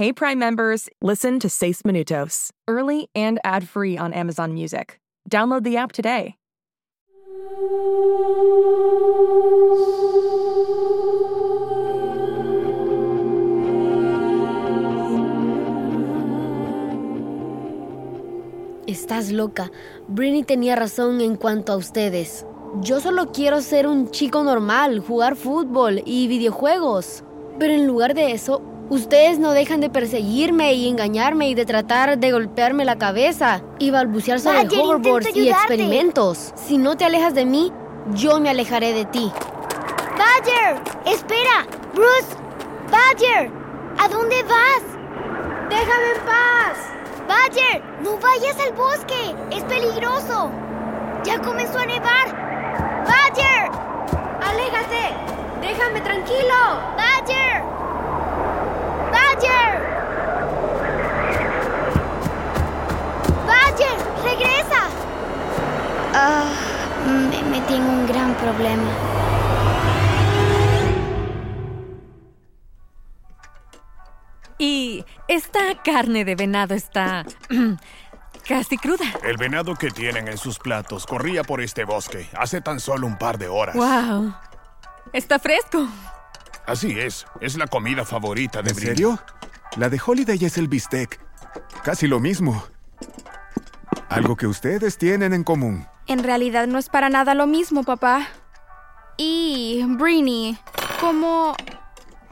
Hey Prime members, listen to Seis Minutos, early and ad-free on Amazon Music. Download the app today. Estás loca. Britney tenía razón en cuanto a ustedes. Yo solo quiero ser un chico normal, jugar fútbol y videojuegos. Pero en lugar de eso, ustedes no dejan de perseguirme y engañarme y de tratar de golpearme la cabeza y balbucear sobre Badger, hoverboards y experimentos. Si no te alejas de mí, yo me alejaré de ti. Badger, espera. Bruce, Badger, ¿a dónde vas? ¡Déjame en paz! Badger, no vayas al bosque. Es peligroso. Ya comenzó a nevar. Badger, ¡Aléjate! ¡Déjame tranquilo! Badger. Problema. Y esta carne de venado está casi cruda. El venado que tienen en sus platos corría por este bosque hace tan solo un par de horas. ¡Wow! Está fresco. Así es, es la comida favorita de ¿En Britney. serio? La de Holiday es el bistec. Casi lo mismo. Algo que ustedes tienen en común. En realidad no es para nada lo mismo, papá. Y, Britney, ¿cómo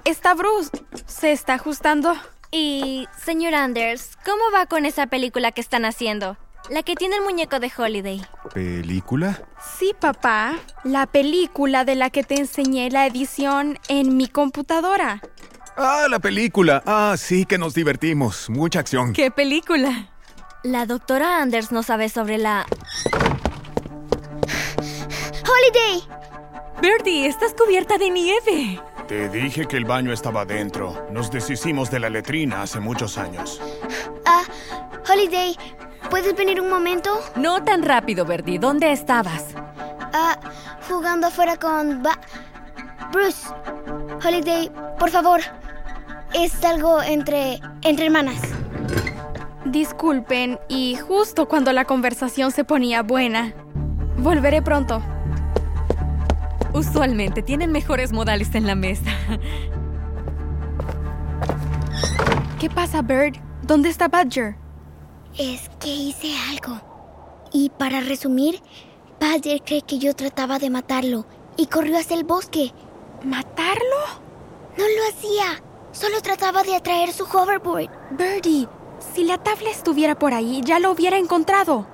está Bruce? ¿Se está ajustando? Y, señor Anders, ¿cómo va con esa película que están haciendo? La que tiene el muñeco de Holiday. ¿Película? Sí, papá. La película de la que te enseñé la edición en mi computadora. Ah, la película. Ah, sí que nos divertimos. Mucha acción. ¿Qué película? La doctora Anders no sabe sobre la... Holiday, Birdie, estás cubierta de nieve. Te dije que el baño estaba dentro. Nos deshicimos de la letrina hace muchos años. ah, Holiday, ¿puedes venir un momento? No tan rápido, Birdie. ¿Dónde estabas? Ah, jugando afuera con Ba- Bruce. Holiday, por favor. Es algo entre entre hermanas. Disculpen, y justo cuando la conversación se ponía buena. Volveré pronto. Usualmente tienen mejores modales en la mesa. ¿Qué pasa, Bird? ¿Dónde está Badger? Es que hice algo. Y para resumir, Badger cree que yo trataba de matarlo y corrió hacia el bosque. ¿Matarlo? No lo hacía. Solo trataba de atraer su hoverboard. Birdie, si la tabla estuviera por ahí, ya lo hubiera encontrado.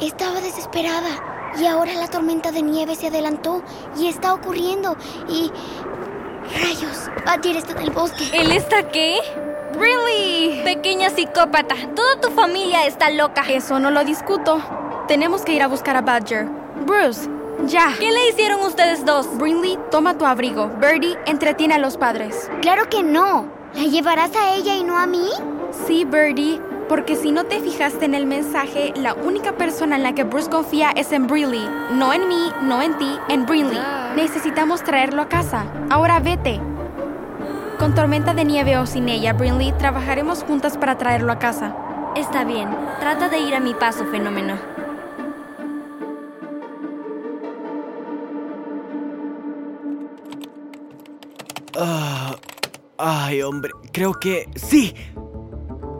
Estaba desesperada. Y ahora la tormenta de nieve se adelantó y está ocurriendo. Y... Rayos, Badger está en el bosque. ¿Él está qué? ¡Really! Pequeña psicópata, toda tu familia está loca. Eso no lo discuto. Tenemos que ir a buscar a Badger. Bruce, ya. ¿Qué le hicieron ustedes dos? Brinley, toma tu abrigo. Birdie, entretiene a los padres. Claro que no. ¿La llevarás a ella y no a mí? Sí, Birdie, porque si no te fijaste en el mensaje, la única persona en la que Bruce confía es en Brinley. No en mí, no en ti, en Brinley. Necesitamos traerlo a casa. Ahora vete. Con tormenta de nieve o sin ella, Brinley, trabajaremos juntas para traerlo a casa. Está bien, trata de ir a mi paso, fenómeno. Ah, ay, hombre, creo que... ¡Sí!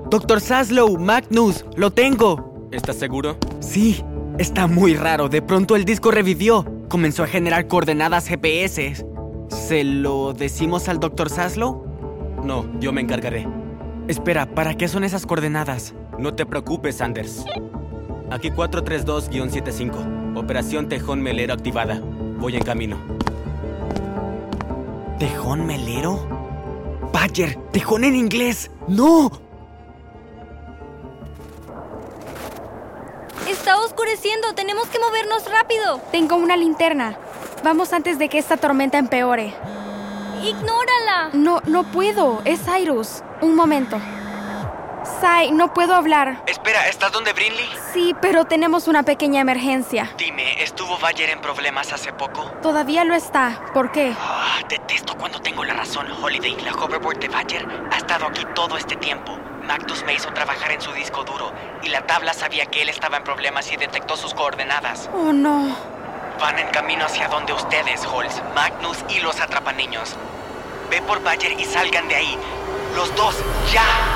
Doctor Saslow, Magnus, lo tengo. ¿Estás seguro? Sí, está muy raro. De pronto el disco revivió. Comenzó a generar coordenadas GPS. ¿Se lo decimos al Dr. Saslow? No, yo me encargaré. Espera, ¿para qué son esas coordenadas? No te preocupes, Anders. Aquí 432-75. Operación Tejón Melero activada. Voy en camino. ¿Tejón melero? Badger, tejón en inglés. ¡No! Oscureciendo, tenemos que movernos rápido. Tengo una linterna. Vamos antes de que esta tormenta empeore. Ignórala. No, no puedo. Es Cyrus. Un momento. Sai, no puedo hablar. Espera, ¿estás donde Brinley? Sí, pero tenemos una pequeña emergencia. Dime, ¿estuvo Bayer en problemas hace poco? Todavía lo está. ¿Por qué? Ah, detesto cuando tengo la razón, Holiday. La hoverboard de Bayer ha estado aquí todo este tiempo. Magnus me hizo trabajar en su disco duro y la tabla sabía que él estaba en problemas y detectó sus coordenadas. Oh, no. Van en camino hacia donde ustedes, Holz, Magnus y los atrapaniños. Ve por Bayer y salgan de ahí. Los dos, ya.